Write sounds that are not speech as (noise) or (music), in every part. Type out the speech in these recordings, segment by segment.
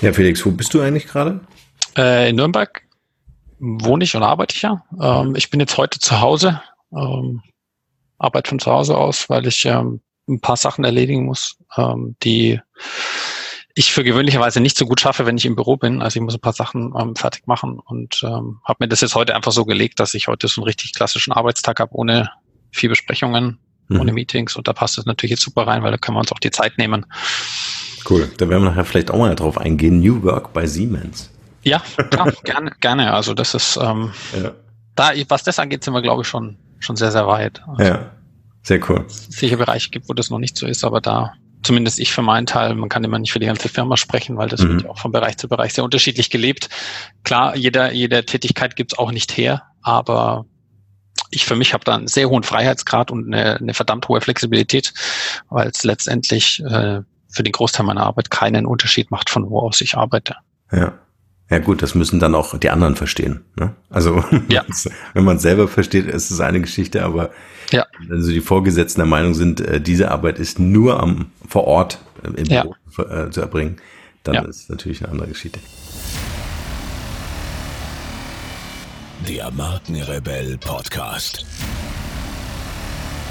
Ja, Felix, wo bist du eigentlich gerade? Äh, in Nürnberg wohne ich und arbeite ich ja. Ähm, ich bin jetzt heute zu Hause, ähm, arbeite von zu Hause aus, weil ich ähm, ein paar Sachen erledigen muss, ähm, die ich für gewöhnlicherweise nicht so gut schaffe, wenn ich im Büro bin. Also ich muss ein paar Sachen ähm, fertig machen und ähm, habe mir das jetzt heute einfach so gelegt, dass ich heute so einen richtig klassischen Arbeitstag habe, ohne viel Besprechungen, mhm. ohne Meetings. Und da passt das natürlich jetzt super rein, weil da können wir uns auch die Zeit nehmen. Cool. Da werden wir nachher vielleicht auch mal drauf eingehen. New Work bei Siemens. Ja, klar, (laughs) gerne, gerne. Also das ist ähm, ja. da, was das angeht, sind wir, glaube ich, schon, schon sehr, sehr weit. Also, ja, sehr cool. Sicher Bereiche gibt, wo das noch nicht so ist, aber da zumindest ich für meinen Teil, man kann immer nicht für die ganze Firma sprechen, weil das mhm. wird ja auch von Bereich zu Bereich sehr unterschiedlich gelebt. Klar, jeder, jede Tätigkeit gibt's auch nicht her, aber ich für mich habe da einen sehr hohen Freiheitsgrad und eine, eine verdammt hohe Flexibilität, weil es letztendlich äh, für den Großteil meiner Arbeit keinen Unterschied macht, von wo aus ich arbeite. Ja. Ja gut, das müssen dann auch die anderen verstehen. Ne? Also (laughs) ja. wenn man es selber versteht, ist es eine Geschichte, aber ja. wenn so die Vorgesetzten der Meinung sind, äh, diese Arbeit ist nur am vor Ort äh, im ja. Büro äh, zu erbringen, dann ja. ist es natürlich eine andere Geschichte. Der Markenrebell Podcast.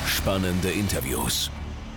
Spannende Interviews,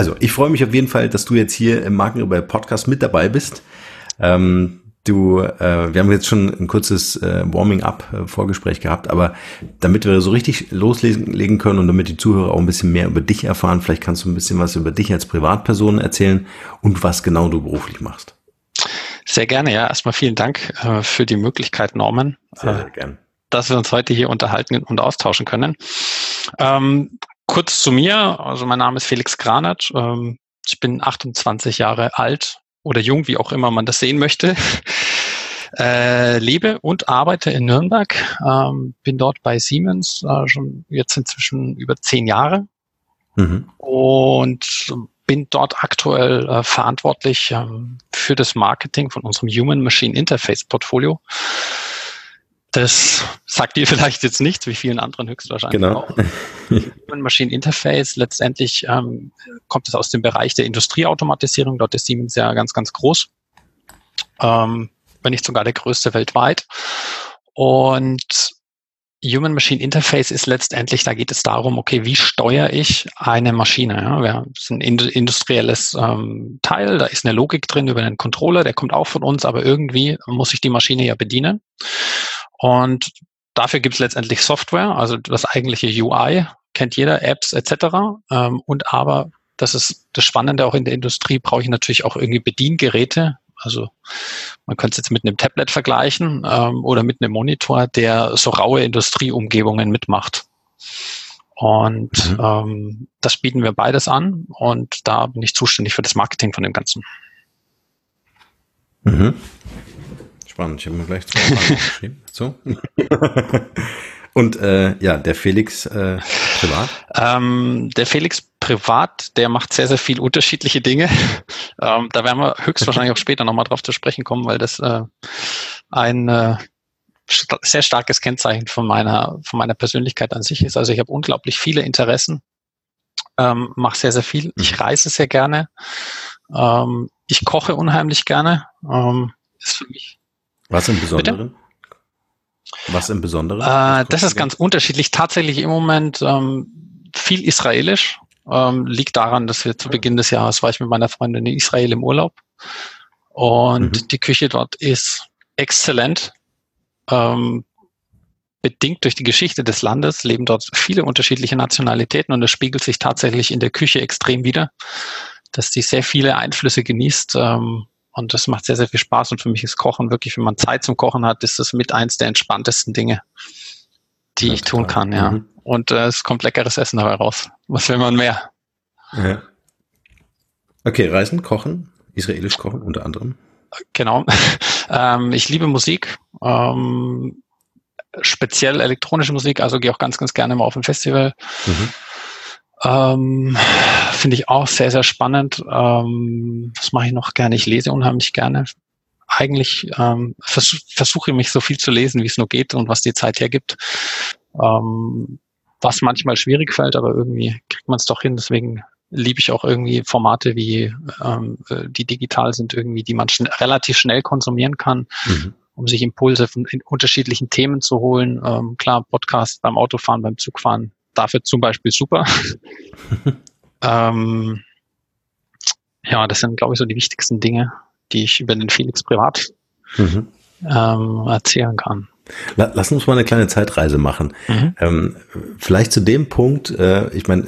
Also, ich freue mich auf jeden Fall, dass du jetzt hier im Markenrebell Podcast mit dabei bist. Ähm, Du, äh, wir haben jetzt schon ein kurzes äh, Warming-up-Vorgespräch äh, gehabt, aber damit wir so richtig loslegen können und damit die Zuhörer auch ein bisschen mehr über dich erfahren, vielleicht kannst du ein bisschen was über dich als Privatperson erzählen und was genau du beruflich machst. Sehr gerne, ja. Erstmal vielen Dank äh, für die Möglichkeit, Norman. Sehr, sehr gerne. Dass wir uns heute hier unterhalten und austauschen können. Ähm, kurz zu mir, also mein Name ist Felix Granat. Ähm, ich bin 28 Jahre alt, oder jung, wie auch immer man das sehen möchte. (laughs) Äh, lebe und arbeite in Nürnberg, ähm, bin dort bei Siemens äh, schon jetzt inzwischen über zehn Jahre mhm. und bin dort aktuell äh, verantwortlich ähm, für das Marketing von unserem Human Machine Interface Portfolio. Das sagt ihr vielleicht jetzt nicht, wie vielen anderen höchstwahrscheinlich genau. auch. Human Machine Interface, letztendlich ähm, kommt es aus dem Bereich der Industrieautomatisierung. Dort ist Siemens ja ganz, ganz groß. Ähm, wenn nicht sogar der größte weltweit. Und Human Machine Interface ist letztendlich, da geht es darum, okay, wie steuere ich eine Maschine? Ja, wir sind ein industrielles ähm, Teil, da ist eine Logik drin über einen Controller, der kommt auch von uns, aber irgendwie muss ich die Maschine ja bedienen. Und dafür gibt es letztendlich Software, also das eigentliche UI, kennt jeder, Apps etc. Ähm, und aber, das ist das Spannende auch in der Industrie, brauche ich natürlich auch irgendwie Bediengeräte. Also man könnte es jetzt mit einem Tablet vergleichen ähm, oder mit einem Monitor, der so raue Industrieumgebungen mitmacht. Und mhm. ähm, das bieten wir beides an und da bin ich zuständig für das Marketing von dem Ganzen. Mhm. Spannend, ich habe mir gleich zwei Fragen geschrieben. (laughs) So. Und äh, ja, der Felix äh, privat? Ähm, der Felix privat, der macht sehr, sehr viel unterschiedliche Dinge. (laughs) ähm, da werden wir höchstwahrscheinlich auch (laughs) später nochmal drauf zu sprechen kommen, weil das äh, ein äh, st sehr starkes Kennzeichen von meiner, von meiner Persönlichkeit an sich ist. Also ich habe unglaublich viele Interessen, ähm, mache sehr, sehr viel. Ich mhm. reise sehr gerne. Ähm, ich koche unheimlich gerne. Ähm, ist für mich was im Besonderen? Bitte? Was im Besonderen? Äh, das ist ganz unterschiedlich. Tatsächlich im Moment ähm, viel israelisch. Ähm, liegt daran, dass wir zu Beginn des Jahres war ich mit meiner Freundin in Israel im Urlaub. Und mhm. die Küche dort ist exzellent. Ähm, bedingt durch die Geschichte des Landes leben dort viele unterschiedliche Nationalitäten und es spiegelt sich tatsächlich in der Küche extrem wider, dass die sehr viele Einflüsse genießt. Ähm, und das macht sehr, sehr viel Spaß. Und für mich ist Kochen wirklich, wenn man Zeit zum Kochen hat, ist das mit eins der entspanntesten Dinge, die ja, ich tun kann, ja. Mhm. Und äh, es kommt leckeres Essen dabei raus. Was will man mehr? Ja. Okay, Reisen, Kochen, israelisch kochen unter anderem. Genau. (laughs) ähm, ich liebe Musik. Ähm, speziell elektronische Musik, also gehe auch ganz, ganz gerne mal auf ein Festival. Mhm. Ähm, Finde ich auch sehr, sehr spannend. Ähm, was mache ich noch gerne? Ich lese unheimlich gerne. Eigentlich ähm, vers versuche mich so viel zu lesen, wie es nur geht und was die Zeit hergibt. Ähm, was manchmal schwierig fällt, aber irgendwie kriegt man es doch hin. Deswegen liebe ich auch irgendwie Formate wie ähm, äh, die digital sind, irgendwie, die man schn relativ schnell konsumieren kann, mhm. um sich Impulse von unterschiedlichen Themen zu holen. Ähm, klar, Podcast beim Autofahren, beim Zugfahren, dafür zum Beispiel super. (laughs) ähm, ja, das sind, glaube ich, so die wichtigsten Dinge, die ich über den Felix privat mhm. ähm, erzählen kann. Lass uns mal eine kleine Zeitreise machen. Mhm. Ähm, vielleicht zu dem Punkt, äh, ich meine,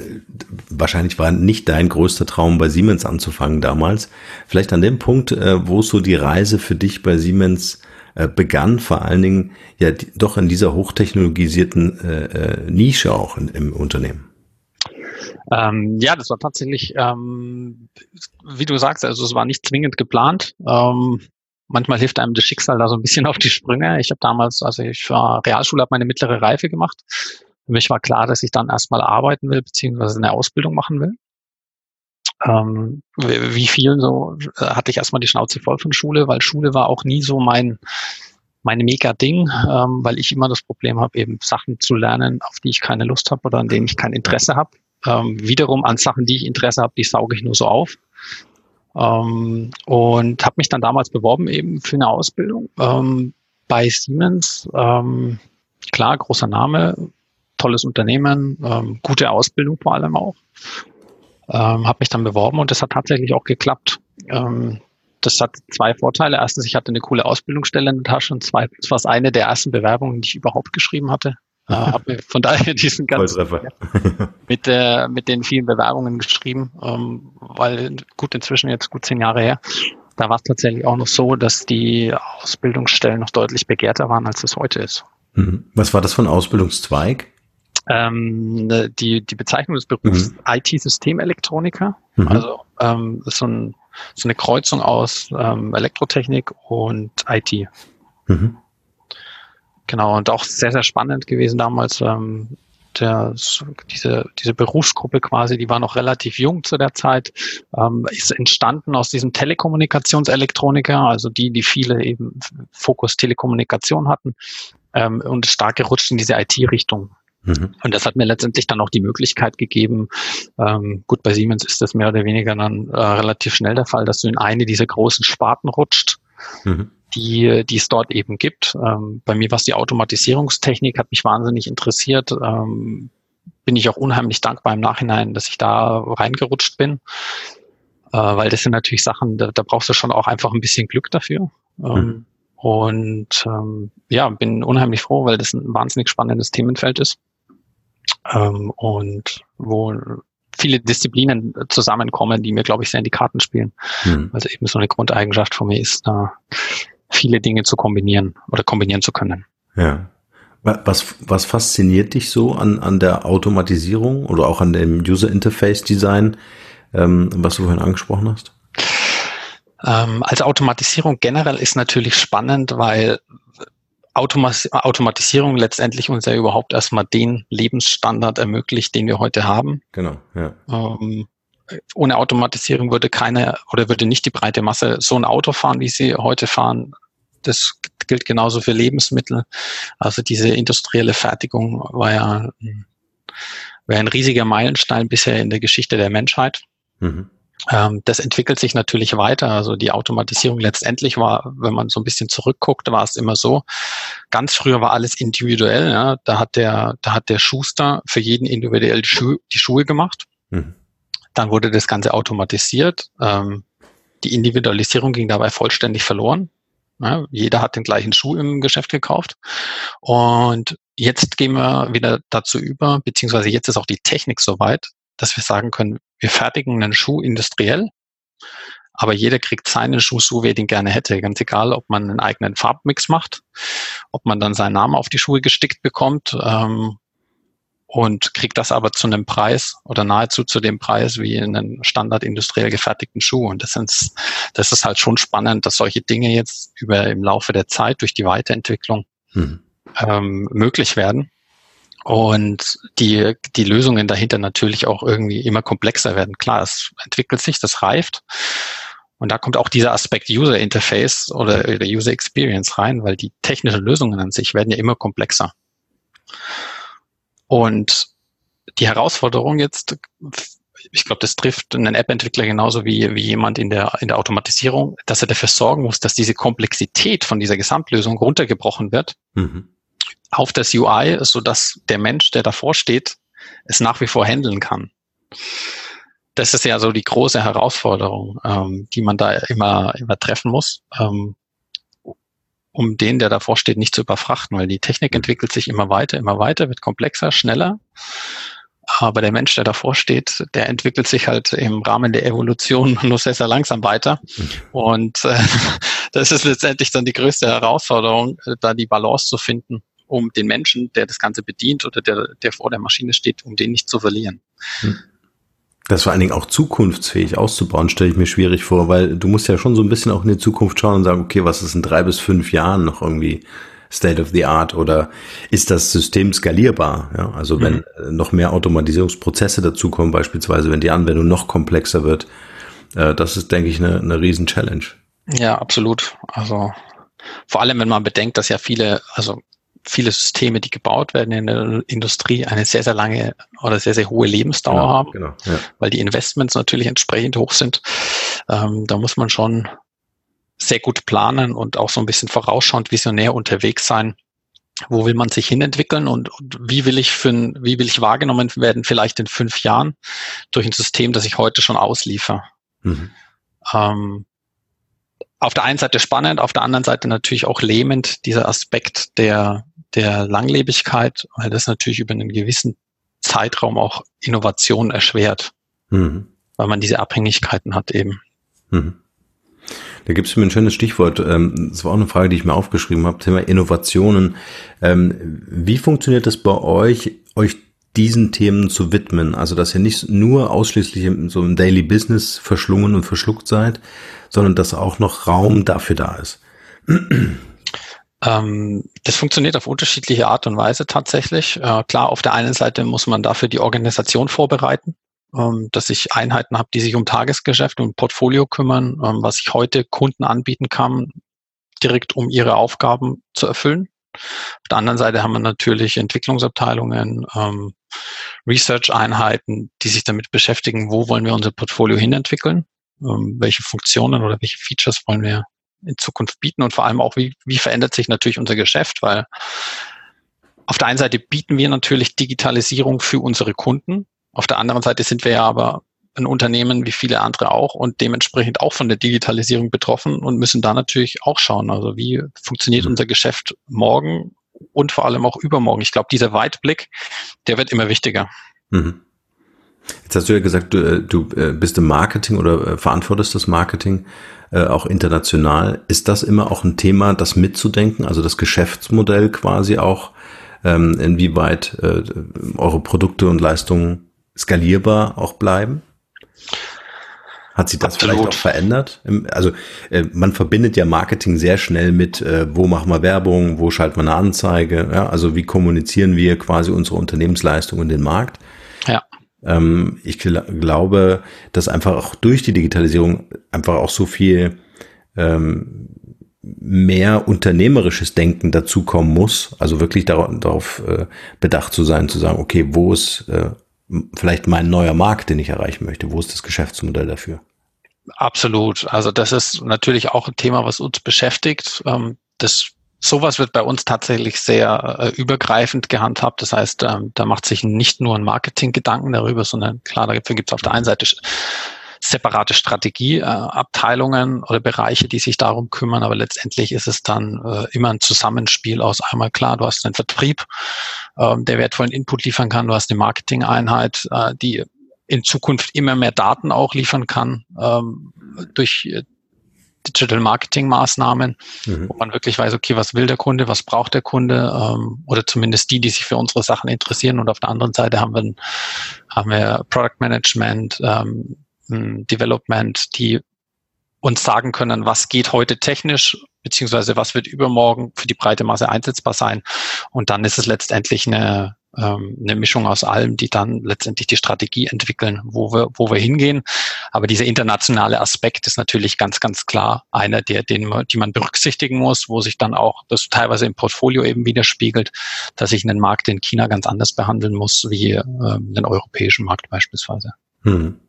wahrscheinlich war nicht dein größter Traum, bei Siemens anzufangen damals. Vielleicht an dem Punkt, äh, wo so die Reise für dich bei Siemens begann, vor allen Dingen ja doch in dieser hochtechnologisierten äh, äh, Nische auch in, im Unternehmen. Ähm, ja, das war tatsächlich, ähm, wie du sagst, also es war nicht zwingend geplant. Ähm, manchmal hilft einem das Schicksal da so ein bisschen (laughs) auf die Sprünge. Ich habe damals, also ich war Realschule, habe meine mittlere Reife gemacht. Für mich war klar, dass ich dann erstmal arbeiten will, beziehungsweise eine Ausbildung machen will. Ähm, wie vielen so äh, hatte ich erstmal die Schnauze voll von Schule, weil Schule war auch nie so mein mein mega Ding, ähm, weil ich immer das Problem habe, eben Sachen zu lernen, auf die ich keine Lust habe oder an denen ich kein Interesse habe. Ähm, wiederum an Sachen, die ich Interesse habe, die sauge ich nur so auf. Ähm, und habe mich dann damals beworben eben für eine Ausbildung ähm, bei Siemens. Ähm, klar, großer Name, tolles Unternehmen, ähm, gute Ausbildung vor allem auch. Ähm, habe mich dann beworben und das hat tatsächlich auch geklappt. Ähm, das hat zwei Vorteile. Erstens, ich hatte eine coole Ausbildungsstelle in der Tasche und zweitens war es eine der ersten Bewerbungen, die ich überhaupt geschrieben hatte. Äh, habe von (laughs) daher diesen ganzen (laughs) mit, äh, mit den vielen Bewerbungen geschrieben, ähm, weil gut inzwischen jetzt gut zehn Jahre her. Da war es tatsächlich auch noch so, dass die Ausbildungsstellen noch deutlich begehrter waren, als es heute ist. Mhm. Was war das für ein Ausbildungszweig? Ähm, ne, die, die Bezeichnung des Berufs mhm. IT-Systemelektroniker. Mhm. Also ähm, ist so, ein, so eine Kreuzung aus ähm, Elektrotechnik und IT. Mhm. Genau, und auch sehr, sehr spannend gewesen damals. Ähm, der, diese, diese Berufsgruppe quasi, die war noch relativ jung zu der Zeit, ähm, ist entstanden aus diesem Telekommunikationselektroniker, also die, die viele eben Fokus Telekommunikation hatten ähm, und stark gerutscht in diese IT-Richtung. Mhm. Und das hat mir letztendlich dann auch die Möglichkeit gegeben, ähm, gut, bei Siemens ist das mehr oder weniger dann äh, relativ schnell der Fall, dass du in eine dieser großen Sparten rutscht. Mhm die, die es dort eben gibt. Ähm, bei mir war es die Automatisierungstechnik, hat mich wahnsinnig interessiert. Ähm, bin ich auch unheimlich dankbar im Nachhinein, dass ich da reingerutscht bin. Äh, weil das sind natürlich Sachen, da, da brauchst du schon auch einfach ein bisschen Glück dafür. Ähm, mhm. Und ähm, ja, bin unheimlich froh, weil das ein wahnsinnig spannendes Themenfeld ist. Ähm, und wo viele Disziplinen zusammenkommen, die mir, glaube ich, sehr in die Karten spielen. Mhm. Also eben so eine Grundeigenschaft von mir ist, da viele Dinge zu kombinieren oder kombinieren zu können. Ja. Was, was fasziniert dich so an, an der Automatisierung oder auch an dem User Interface Design, ähm, was du vorhin angesprochen hast? Ähm, als Automatisierung generell ist natürlich spannend, weil Automas Automatisierung letztendlich uns ja überhaupt erstmal den Lebensstandard ermöglicht, den wir heute haben. Genau, ja. Ähm, ohne Automatisierung würde keine oder würde nicht die breite Masse so ein Auto fahren, wie sie heute fahren. Das gilt genauso für Lebensmittel. Also diese industrielle Fertigung war ja war ein riesiger Meilenstein bisher in der Geschichte der Menschheit. Mhm. Ähm, das entwickelt sich natürlich weiter. Also die Automatisierung letztendlich war, wenn man so ein bisschen zurückguckt, war es immer so. Ganz früher war alles individuell. Ja. Da hat der, da hat der Schuster für jeden individuell die, Schu die Schuhe gemacht. Mhm. Dann wurde das Ganze automatisiert. Ähm, die Individualisierung ging dabei vollständig verloren. Ja, jeder hat den gleichen Schuh im Geschäft gekauft. Und jetzt gehen wir wieder dazu über, beziehungsweise jetzt ist auch die Technik soweit, dass wir sagen können, wir fertigen einen Schuh industriell, aber jeder kriegt seinen Schuh so, wie er den gerne hätte. Ganz egal, ob man einen eigenen Farbmix macht, ob man dann seinen Namen auf die Schuhe gestickt bekommt ähm, und kriegt das aber zu einem Preis oder nahezu zu dem Preis wie einen standard industriell gefertigten Schuh. Und das, ist, das ist halt schon spannend, dass solche Dinge jetzt über im Laufe der Zeit durch die Weiterentwicklung hm. ähm, möglich werden und die, die Lösungen dahinter natürlich auch irgendwie immer komplexer werden. Klar, es entwickelt sich, das reift. Und da kommt auch dieser Aspekt User Interface oder, User Experience rein, weil die technischen Lösungen an sich werden ja immer komplexer. Und die Herausforderung jetzt, ich glaube, das trifft einen App-Entwickler genauso wie, wie jemand in der, in der Automatisierung, dass er dafür sorgen muss, dass diese Komplexität von dieser Gesamtlösung runtergebrochen wird mhm. Auf das UI, so dass der Mensch, der davor steht, es nach wie vor handeln kann das ist ja so die große Herausforderung, ähm, die man da immer, immer treffen muss, ähm, um den, der davor steht, nicht zu überfrachten, weil die Technik entwickelt sich immer weiter, immer weiter, wird komplexer, schneller. Aber der Mensch, der davor steht, der entwickelt sich halt im Rahmen der Evolution (laughs) nur sehr, sehr langsam weiter. Und äh, (laughs) das ist letztendlich dann die größte Herausforderung, da die Balance zu finden, um den Menschen, der das Ganze bedient oder der, der vor der Maschine steht, um den nicht zu verlieren. Hm. Das vor allen Dingen auch zukunftsfähig auszubauen, stelle ich mir schwierig vor, weil du musst ja schon so ein bisschen auch in die Zukunft schauen und sagen, okay, was ist in drei bis fünf Jahren noch irgendwie State of the Art oder ist das System skalierbar? Ja, also wenn mhm. noch mehr Automatisierungsprozesse dazukommen, beispielsweise, wenn die Anwendung noch komplexer wird, äh, das ist, denke ich, eine, eine riesen Challenge. Ja, absolut. Also vor allem, wenn man bedenkt, dass ja viele, also viele Systeme, die gebaut werden in der Industrie, eine sehr, sehr lange oder sehr, sehr hohe Lebensdauer genau, haben, genau, ja. weil die Investments natürlich entsprechend hoch sind. Ähm, da muss man schon sehr gut planen und auch so ein bisschen vorausschauend visionär unterwegs sein. Wo will man sich hinentwickeln und, und wie will ich für ein, wie will ich wahrgenommen werden, vielleicht in fünf Jahren durch ein System, das ich heute schon ausliefer? Mhm. Ähm, auf der einen Seite spannend, auf der anderen Seite natürlich auch lähmend, dieser Aspekt der, der Langlebigkeit, weil das natürlich über einen gewissen Zeitraum auch Innovation erschwert, mhm. weil man diese Abhängigkeiten hat eben. Mhm. Da gibt es mir ein schönes Stichwort. Ähm, das war auch eine Frage, die ich mir aufgeschrieben habe. Thema Innovationen. Ähm, wie funktioniert das bei euch, euch diesen Themen zu widmen? Also, dass ihr nicht nur ausschließlich im, so im Daily Business verschlungen und verschluckt seid, sondern dass auch noch Raum dafür da ist. Ähm, das funktioniert auf unterschiedliche Art und Weise tatsächlich. Äh, klar, auf der einen Seite muss man dafür die Organisation vorbereiten, ähm, dass ich Einheiten habe, die sich um Tagesgeschäft und Portfolio kümmern, ähm, was ich heute Kunden anbieten kann, direkt um ihre Aufgaben zu erfüllen. Auf der anderen Seite haben wir natürlich Entwicklungsabteilungen, ähm, Research-Einheiten, die sich damit beschäftigen, wo wollen wir unser Portfolio hinentwickeln, ähm, welche Funktionen oder welche Features wollen wir in Zukunft bieten und vor allem auch, wie, wie verändert sich natürlich unser Geschäft, weil auf der einen Seite bieten wir natürlich Digitalisierung für unsere Kunden, auf der anderen Seite sind wir ja aber ein Unternehmen wie viele andere auch und dementsprechend auch von der Digitalisierung betroffen und müssen da natürlich auch schauen, also wie funktioniert mhm. unser Geschäft morgen und vor allem auch übermorgen. Ich glaube, dieser Weitblick, der wird immer wichtiger. Mhm. Jetzt hast du ja gesagt, du, äh, du äh, bist im Marketing oder äh, verantwortest das Marketing auch international. Ist das immer auch ein Thema, das mitzudenken, also das Geschäftsmodell quasi auch, ähm, inwieweit eure Produkte und Leistungen skalierbar auch bleiben? Hat sich das Absolut. vielleicht auch verändert? Also man verbindet ja Marketing sehr schnell mit, wo machen wir Werbung, wo schalten wir eine Anzeige, ja? also wie kommunizieren wir quasi unsere Unternehmensleistung in den Markt. Ähm, ich gl glaube, dass einfach auch durch die Digitalisierung einfach auch so viel ähm, mehr unternehmerisches Denken dazukommen muss, also wirklich darauf, darauf äh, bedacht zu sein, zu sagen, okay, wo ist äh, vielleicht mein neuer Markt, den ich erreichen möchte? Wo ist das Geschäftsmodell dafür? Absolut. Also das ist natürlich auch ein Thema, was uns beschäftigt. Ähm, das sowas wird bei uns tatsächlich sehr äh, übergreifend gehandhabt. Das heißt, ähm, da macht sich nicht nur ein Marketing-Gedanken darüber, sondern klar, dafür gibt es auf der einen Seite separate Strategieabteilungen äh, oder Bereiche, die sich darum kümmern, aber letztendlich ist es dann äh, immer ein Zusammenspiel aus einmal klar, du hast einen Vertrieb, ähm, der wertvollen Input liefern kann, du hast eine Marketing-Einheit, äh, die in Zukunft immer mehr Daten auch liefern kann ähm, durch äh, Digital Marketing Maßnahmen, mhm. wo man wirklich weiß, okay, was will der Kunde, was braucht der Kunde, ähm, oder zumindest die, die sich für unsere Sachen interessieren. Und auf der anderen Seite haben wir, haben wir Product Management, ähm, Development, die uns sagen können, was geht heute technisch beziehungsweise was wird übermorgen für die breite Masse einsetzbar sein. Und dann ist es letztendlich eine, ähm, eine Mischung aus allem, die dann letztendlich die Strategie entwickeln, wo wir, wo wir hingehen. Aber dieser internationale Aspekt ist natürlich ganz, ganz klar einer, der, den man, die man berücksichtigen muss, wo sich dann auch das teilweise im Portfolio eben widerspiegelt, dass ich einen Markt in China ganz anders behandeln muss wie ähm, den europäischen Markt beispielsweise. Hm.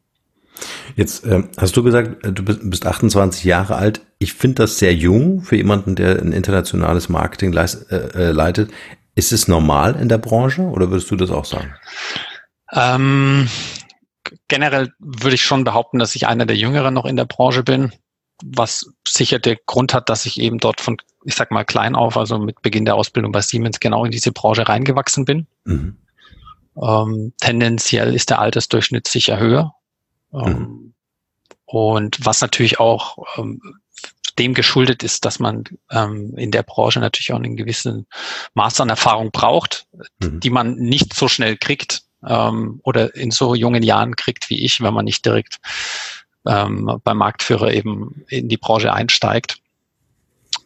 Jetzt äh, hast du gesagt, äh, du bist, bist 28 Jahre alt. Ich finde das sehr jung für jemanden, der ein internationales Marketing leist, äh, äh, leitet. Ist es normal in der Branche oder würdest du das auch sagen? Ähm, generell würde ich schon behaupten, dass ich einer der Jüngeren noch in der Branche bin, was sicher der Grund hat, dass ich eben dort von, ich sag mal, klein auf, also mit Beginn der Ausbildung bei Siemens genau in diese Branche reingewachsen bin. Mhm. Ähm, tendenziell ist der Altersdurchschnitt sicher höher. Ähm, mhm. Und was natürlich auch ähm, dem geschuldet ist, dass man ähm, in der Branche natürlich auch einen gewissen Maß an Erfahrung braucht, mhm. die man nicht so schnell kriegt ähm, oder in so jungen Jahren kriegt wie ich, wenn man nicht direkt ähm, beim Marktführer eben in die Branche einsteigt.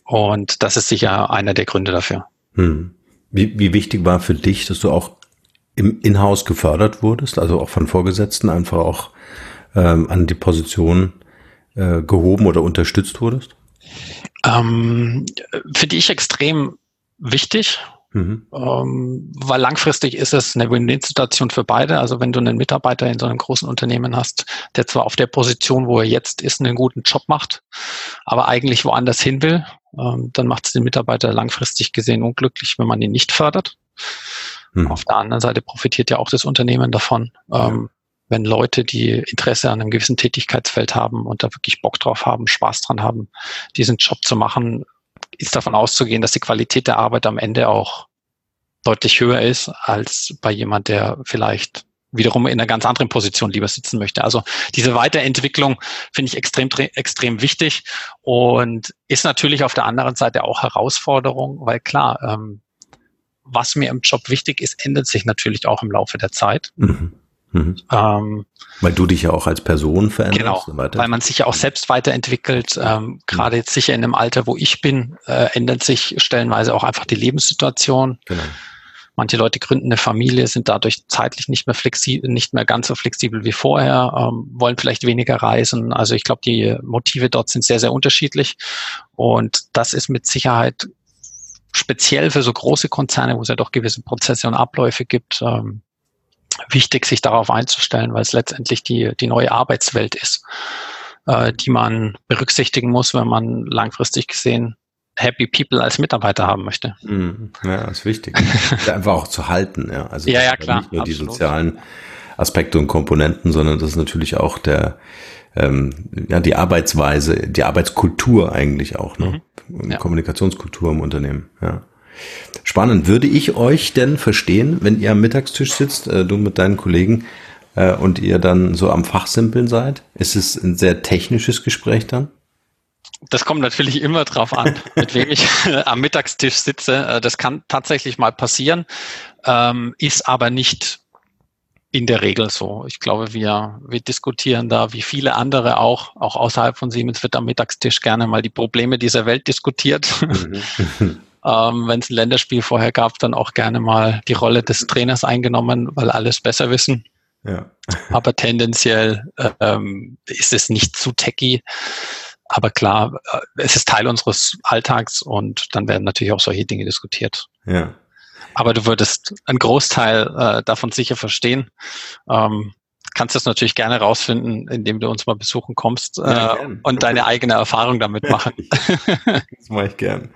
Und das ist sicher einer der Gründe dafür. Mhm. Wie, wie wichtig war für dich, dass du auch im Inhouse gefördert wurdest, also auch von Vorgesetzten einfach auch ähm, an die Position äh, gehoben oder unterstützt wurdest? Ähm, Finde ich extrem wichtig, mhm. ähm, weil langfristig ist es eine Win-Win-Situation für beide. Also wenn du einen Mitarbeiter in so einem großen Unternehmen hast, der zwar auf der Position, wo er jetzt ist, einen guten Job macht, aber eigentlich woanders hin will, ähm, dann macht es den Mitarbeiter langfristig gesehen unglücklich, wenn man ihn nicht fördert. Mhm. Auf der anderen Seite profitiert ja auch das Unternehmen davon. Ähm, wenn Leute, die Interesse an einem gewissen Tätigkeitsfeld haben und da wirklich Bock drauf haben, Spaß dran haben, diesen Job zu machen, ist davon auszugehen, dass die Qualität der Arbeit am Ende auch deutlich höher ist als bei jemand, der vielleicht wiederum in einer ganz anderen Position lieber sitzen möchte. Also diese Weiterentwicklung finde ich extrem, extrem wichtig und ist natürlich auf der anderen Seite auch Herausforderung, weil klar, ähm, was mir im Job wichtig ist, ändert sich natürlich auch im Laufe der Zeit. Mhm. Mhm. Ähm, weil du dich ja auch als Person veränderst. Genau, weil man sich ja auch selbst weiterentwickelt. Ähm, Gerade jetzt sicher in dem Alter, wo ich bin, äh, ändert sich stellenweise auch einfach die Lebenssituation. Genau. Manche Leute gründen eine Familie, sind dadurch zeitlich nicht mehr flexibel, nicht mehr ganz so flexibel wie vorher, ähm, wollen vielleicht weniger reisen. Also ich glaube, die Motive dort sind sehr, sehr unterschiedlich. Und das ist mit Sicherheit speziell für so große Konzerne, wo es ja doch gewisse Prozesse und Abläufe gibt, ähm, wichtig, sich darauf einzustellen, weil es letztendlich die, die neue Arbeitswelt ist, äh, die man berücksichtigen muss, wenn man langfristig gesehen Happy People als Mitarbeiter haben möchte. Mhm. Ja, ist wichtig. (laughs) Einfach auch zu halten, ja. Also ja, ja, klar. Nicht nur absolut. die sozialen Aspekte und Komponenten, sondern das ist natürlich auch der, ähm, ja, die Arbeitsweise, die Arbeitskultur eigentlich auch, ne? Mhm. Ja. Kommunikationskultur im Unternehmen, ja. Spannend. Würde ich euch denn verstehen, wenn ihr am Mittagstisch sitzt, äh, du mit deinen Kollegen, äh, und ihr dann so am Fachsimpeln seid? Ist es ein sehr technisches Gespräch dann? Das kommt natürlich immer drauf an, (laughs) mit wem ich am Mittagstisch sitze. Äh, das kann tatsächlich mal passieren, ähm, ist aber nicht in der Regel so. Ich glaube, wir, wir diskutieren da, wie viele andere auch, auch außerhalb von Siemens wird am Mittagstisch gerne mal die Probleme dieser Welt diskutiert. Mhm. (laughs) (laughs) ähm, wenn es ein Länderspiel vorher gab, dann auch gerne mal die Rolle des Trainers eingenommen, weil alles besser wissen. Ja. (laughs) Aber tendenziell ähm, ist es nicht zu techy. Aber klar, äh, es ist Teil unseres Alltags und dann werden natürlich auch solche Dinge diskutiert. Ja. Aber du würdest einen Großteil äh, davon sicher verstehen. Ähm, kannst das natürlich gerne rausfinden, indem du uns mal besuchen kommst äh, ja, und deine eigene Erfahrung damit (laughs) machen. das mache ich gern.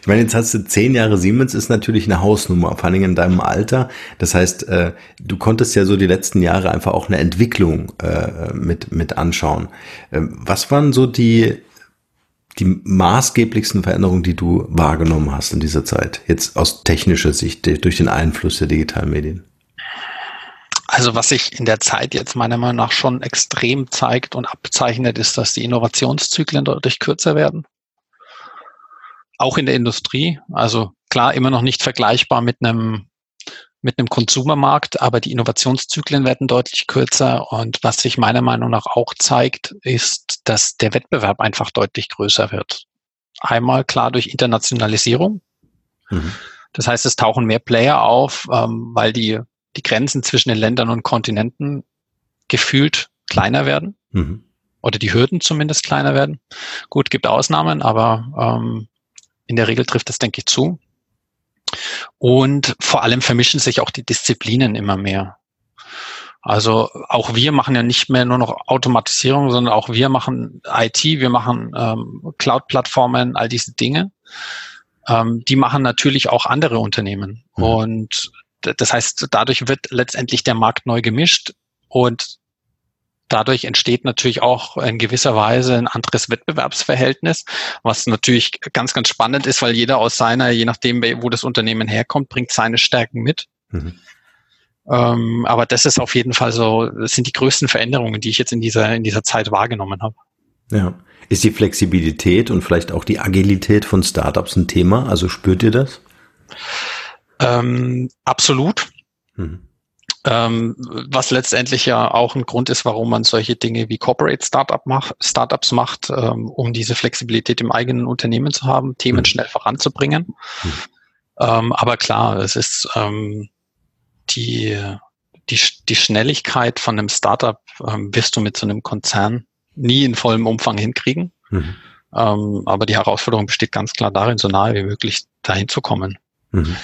Ich meine, jetzt hast du zehn Jahre Siemens, ist natürlich eine Hausnummer, vor allem in deinem Alter. Das heißt, äh, du konntest ja so die letzten Jahre einfach auch eine Entwicklung äh, mit, mit anschauen. Ähm, was waren so die, die maßgeblichsten Veränderungen, die du wahrgenommen hast in dieser Zeit? Jetzt aus technischer Sicht, durch den Einfluss der digitalen Medien? Also was sich in der Zeit jetzt meiner Meinung nach schon extrem zeigt und abzeichnet, ist, dass die Innovationszyklen deutlich kürzer werden auch in der Industrie. Also klar, immer noch nicht vergleichbar mit einem mit einem Konsumermarkt, aber die Innovationszyklen werden deutlich kürzer. Und was sich meiner Meinung nach auch zeigt, ist, dass der Wettbewerb einfach deutlich größer wird. einmal klar durch Internationalisierung. Mhm. Das heißt, es tauchen mehr Player auf, ähm, weil die, die Grenzen zwischen den Ländern und Kontinenten gefühlt kleiner werden. Mhm. Oder die Hürden zumindest kleiner werden. Gut, gibt Ausnahmen, aber ähm, in der Regel trifft das, denke ich, zu. Und vor allem vermischen sich auch die Disziplinen immer mehr. Also auch wir machen ja nicht mehr nur noch Automatisierung, sondern auch wir machen IT, wir machen ähm, Cloud-Plattformen, all diese Dinge. Ähm, die machen natürlich auch andere Unternehmen. Mhm. Und das heißt, dadurch wird letztendlich der Markt neu gemischt und dadurch entsteht natürlich auch in gewisser Weise ein anderes Wettbewerbsverhältnis, was natürlich ganz, ganz spannend ist, weil jeder aus seiner, je nachdem, wo das Unternehmen herkommt, bringt seine Stärken mit. Mhm. Ähm, aber das ist auf jeden Fall so, das sind die größten Veränderungen, die ich jetzt in dieser, in dieser Zeit wahrgenommen habe. Ja. Ist die Flexibilität und vielleicht auch die Agilität von Startups ein Thema? Also spürt ihr das? Ähm, absolut. Mhm. Ähm, was letztendlich ja auch ein Grund ist, warum man solche Dinge wie Corporate Startup macht, Startups macht, ähm, um diese Flexibilität im eigenen Unternehmen zu haben, Themen mhm. schnell voranzubringen. Mhm. Ähm, aber klar, es ist ähm, die, die, die Schnelligkeit von einem Startup ähm, wirst du mit so einem Konzern nie in vollem Umfang hinkriegen. Mhm. Ähm, aber die Herausforderung besteht ganz klar darin, so nahe wie möglich dahin zu kommen. Mhm.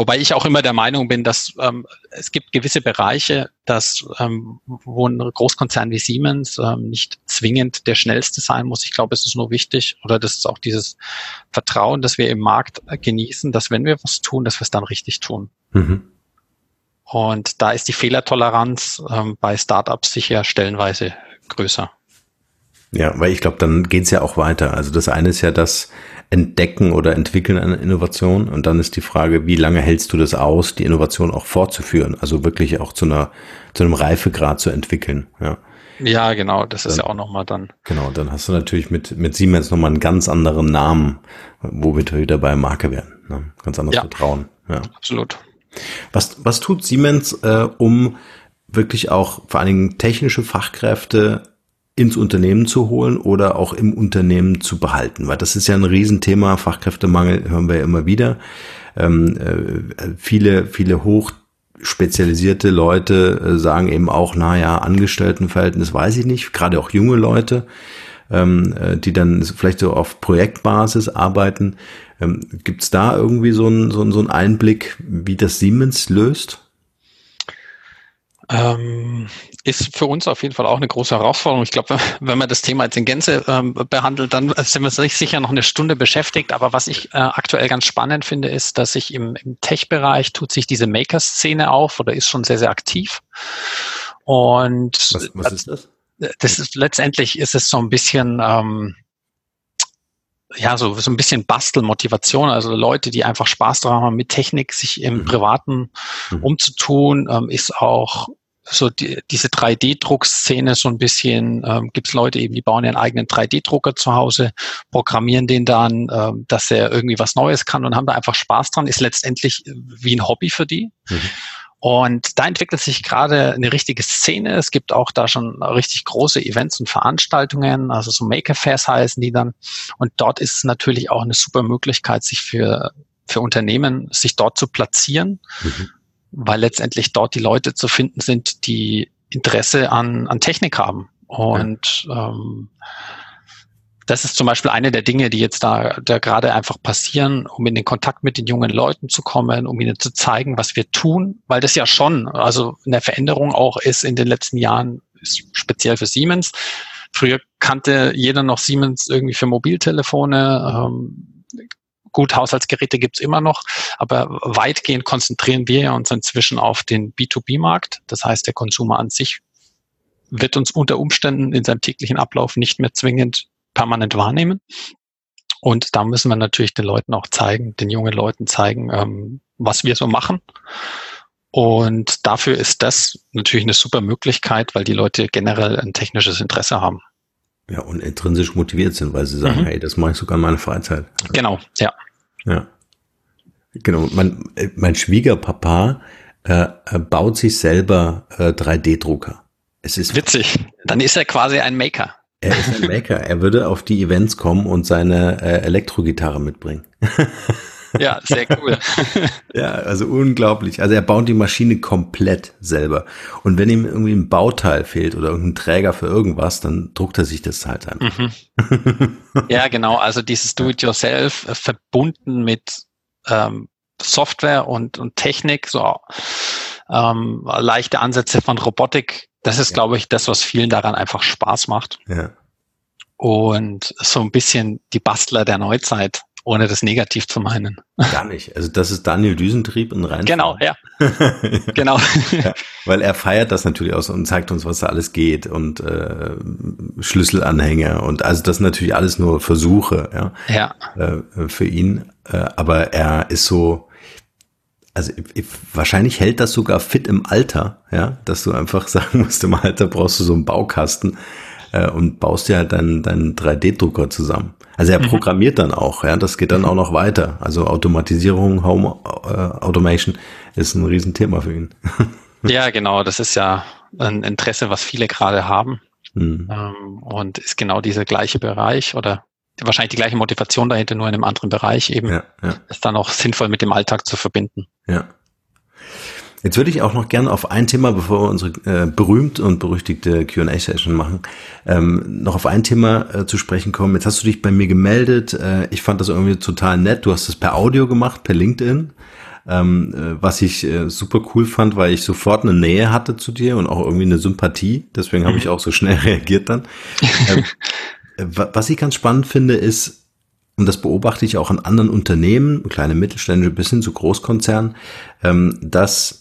Wobei ich auch immer der Meinung bin, dass ähm, es gibt gewisse Bereiche, dass ähm, wo ein Großkonzern wie Siemens ähm, nicht zwingend der schnellste sein muss. Ich glaube, es ist nur wichtig oder das ist auch dieses Vertrauen, dass wir im Markt genießen, dass wenn wir was tun, dass wir es dann richtig tun. Mhm. Und da ist die Fehlertoleranz ähm, bei Startups sicher stellenweise größer. Ja, weil ich glaube, dann geht's ja auch weiter. Also das eine ist ja das Entdecken oder Entwickeln einer Innovation und dann ist die Frage, wie lange hältst du das aus, die Innovation auch fortzuführen, also wirklich auch zu einer zu einem Reifegrad zu entwickeln. Ja, ja genau, das dann, ist ja auch nochmal dann. Genau, dann hast du natürlich mit mit Siemens nochmal einen ganz anderen Namen, wo wir wieder bei Marke werden. Ne? Ganz anderes ja, Vertrauen. Ja, absolut. Was was tut Siemens, äh, um wirklich auch vor allen Dingen technische Fachkräfte ins Unternehmen zu holen oder auch im Unternehmen zu behalten, weil das ist ja ein Riesenthema. Fachkräftemangel hören wir ja immer wieder. Ähm, äh, viele, viele hoch spezialisierte Leute äh, sagen eben auch, na ja, Angestelltenverhältnis weiß ich nicht, gerade auch junge Leute, ähm, äh, die dann vielleicht so auf Projektbasis arbeiten. Ähm, Gibt es da irgendwie so einen so, so einen Einblick, wie das Siemens löst? Ähm, ist für uns auf jeden Fall auch eine große Herausforderung. Ich glaube, (laughs) wenn man das Thema jetzt in Gänze ähm, behandelt, dann sind wir sicher noch eine Stunde beschäftigt. Aber was ich äh, aktuell ganz spannend finde, ist, dass sich im, im Tech-Bereich tut sich diese Maker-Szene auf oder ist schon sehr, sehr aktiv. Und was, was ist das? Das ist letztendlich ist es so ein bisschen ähm, ja, so, so ein bisschen Bastelmotivation, also Leute, die einfach Spaß daran haben, mit Technik sich im mhm. Privaten mhm. umzutun, ähm, ist auch so die, diese 3D-Druckszene so ein bisschen, ähm, gibt es Leute eben, die bauen ihren eigenen 3D-Drucker zu Hause, programmieren den dann, ähm, dass er irgendwie was Neues kann und haben da einfach Spaß dran, ist letztendlich wie ein Hobby für die. Mhm. Und da entwickelt sich gerade eine richtige Szene. Es gibt auch da schon richtig große Events und Veranstaltungen, also so Maker Fairs heißen die dann. Und dort ist es natürlich auch eine super Möglichkeit, sich für, für Unternehmen, sich dort zu platzieren. Mhm weil letztendlich dort die Leute zu finden sind, die Interesse an, an Technik haben. Und ja. ähm, das ist zum Beispiel eine der Dinge, die jetzt da, da gerade einfach passieren, um in den Kontakt mit den jungen Leuten zu kommen, um ihnen zu zeigen, was wir tun, weil das ja schon, also eine Veränderung auch ist in den letzten Jahren, speziell für Siemens. Früher kannte jeder noch Siemens irgendwie für Mobiltelefone. Ähm, Gut, Haushaltsgeräte gibt's immer noch, aber weitgehend konzentrieren wir uns inzwischen auf den B2B-Markt. Das heißt, der Konsumer an sich wird uns unter Umständen in seinem täglichen Ablauf nicht mehr zwingend permanent wahrnehmen. Und da müssen wir natürlich den Leuten auch zeigen, den jungen Leuten zeigen, ähm, was wir so machen. Und dafür ist das natürlich eine super Möglichkeit, weil die Leute generell ein technisches Interesse haben. Ja, und intrinsisch motiviert sind, weil sie sagen, mhm. hey, das mache ich sogar in meiner Freizeit. Genau, ja. Ja. Genau, mein, mein Schwiegerpapa äh, äh baut sich selber äh, 3D-Drucker. Es ist witzig. Dann ist er quasi ein Maker. Er ist ein Maker. Er würde auf die Events kommen und seine äh, Elektrogitarre mitbringen. (laughs) Ja, sehr cool. (laughs) ja, also unglaublich. Also er baut die Maschine komplett selber. Und wenn ihm irgendwie ein Bauteil fehlt oder irgendein Träger für irgendwas, dann druckt er sich das halt einfach. Mhm. (laughs) ja, genau. Also dieses Do-it-yourself äh, verbunden mit ähm, Software und, und Technik, so ähm, leichte Ansätze von Robotik. Das ist, ja. glaube ich, das, was vielen daran einfach Spaß macht. Ja. Und so ein bisschen die Bastler der Neuzeit ohne das negativ zu meinen. Gar nicht. Also das ist Daniel Düsentrieb in rein. Genau, ja. (laughs) genau. Ja, weil er feiert das natürlich aus und zeigt uns, was da alles geht und äh, Schlüsselanhänger und also das sind natürlich alles nur Versuche, ja. Ja. Äh, für ihn. Äh, aber er ist so, also wahrscheinlich hält das sogar fit im Alter, ja, dass du einfach (laughs) sagen musst, im Alter brauchst du so einen Baukasten äh, und baust dir halt deinen, deinen 3D-Drucker zusammen. Also er mhm. programmiert dann auch, ja, das geht dann auch noch weiter. Also Automatisierung, Home äh, Automation ist ein Riesenthema für ihn. (laughs) ja, genau, das ist ja ein Interesse, was viele gerade haben. Mhm. Ähm, und ist genau dieser gleiche Bereich oder wahrscheinlich die gleiche Motivation dahinter, nur in einem anderen Bereich eben, ja, ja. ist dann auch sinnvoll mit dem Alltag zu verbinden. Ja. Jetzt würde ich auch noch gerne auf ein Thema, bevor wir unsere äh, berühmt und berüchtigte Q&A-Session machen, ähm, noch auf ein Thema äh, zu sprechen kommen. Jetzt hast du dich bei mir gemeldet. Äh, ich fand das irgendwie total nett. Du hast es per Audio gemacht, per LinkedIn. Ähm, äh, was ich äh, super cool fand, weil ich sofort eine Nähe hatte zu dir und auch irgendwie eine Sympathie. Deswegen habe ich mhm. auch so schnell (laughs) reagiert dann. ähm, äh, was ich ganz spannend finde, ist, und das beobachte ich auch an anderen Unternehmen, kleine Mittelständische bis hin zu Großkonzernen, ähm, dass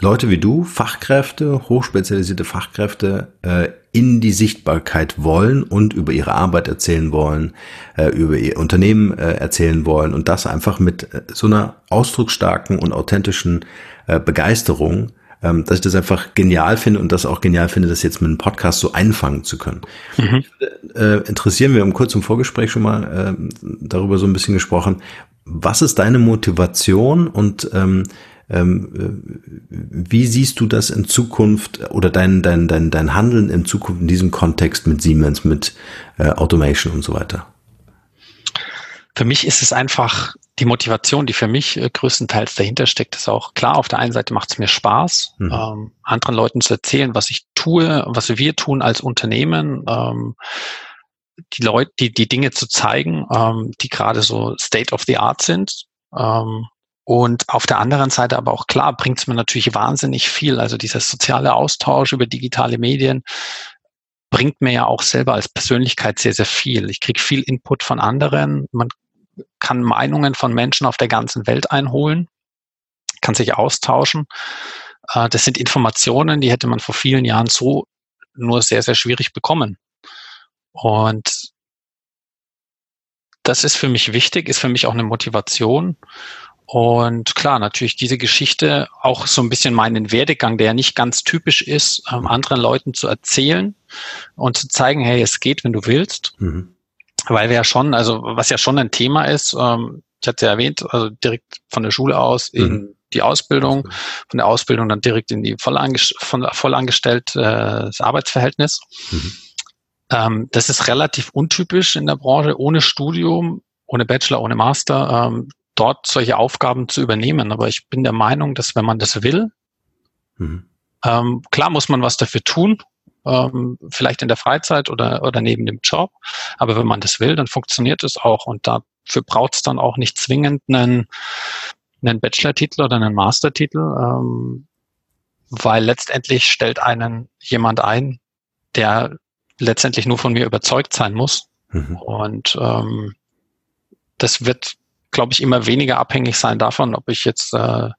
Leute wie du, Fachkräfte, hochspezialisierte Fachkräfte, äh, in die Sichtbarkeit wollen und über ihre Arbeit erzählen wollen, äh, über ihr Unternehmen äh, erzählen wollen und das einfach mit äh, so einer ausdrucksstarken und authentischen äh, Begeisterung, ähm, dass ich das einfach genial finde und das auch genial finde, das jetzt mit einem Podcast so einfangen zu können. Mhm. Äh, interessieren wir im kurzen Vorgespräch schon mal äh, darüber so ein bisschen gesprochen. Was ist deine Motivation und ähm, ähm, wie siehst du das in Zukunft oder dein, dein, dein, dein Handeln in Zukunft in diesem Kontext mit Siemens, mit äh, Automation und so weiter? Für mich ist es einfach die Motivation, die für mich äh, größtenteils dahinter steckt, ist auch klar. Auf der einen Seite macht es mir Spaß, mhm. ähm, anderen Leuten zu erzählen, was ich tue, was wir tun als Unternehmen. Ähm, die Leute, die, die Dinge zu zeigen, ähm, die gerade so State of the Art sind. Ähm, und auf der anderen Seite aber auch klar, bringt es mir natürlich wahnsinnig viel. Also dieser soziale Austausch über digitale Medien bringt mir ja auch selber als Persönlichkeit sehr, sehr viel. Ich kriege viel Input von anderen. Man kann Meinungen von Menschen auf der ganzen Welt einholen, kann sich austauschen. Äh, das sind Informationen, die hätte man vor vielen Jahren so nur sehr, sehr schwierig bekommen. Und das ist für mich wichtig, ist für mich auch eine Motivation. Und klar, natürlich diese Geschichte, auch so ein bisschen meinen Werdegang, der ja nicht ganz typisch ist, ähm, anderen Leuten zu erzählen und zu zeigen, hey, es geht, wenn du willst. Mhm. Weil wir ja schon, also was ja schon ein Thema ist, ähm, ich hatte ja erwähnt, also direkt von der Schule aus in mhm. die Ausbildung, von der Ausbildung dann direkt in die vollange von vollangestellt äh, das Arbeitsverhältnis. Mhm. Ähm, das ist relativ untypisch in der Branche, ohne Studium, ohne Bachelor, ohne Master. Ähm, dort solche Aufgaben zu übernehmen. Aber ich bin der Meinung, dass wenn man das will, mhm. ähm, klar muss man was dafür tun, ähm, vielleicht in der Freizeit oder, oder neben dem Job. Aber wenn man das will, dann funktioniert es auch. Und dafür braucht es dann auch nicht zwingend einen, einen Bachelor-Titel oder einen Master-Titel, ähm, weil letztendlich stellt einen jemand ein, der letztendlich nur von mir überzeugt sein muss. Mhm. Und ähm, das wird glaube ich, immer weniger abhängig sein davon, ob ich jetzt äh,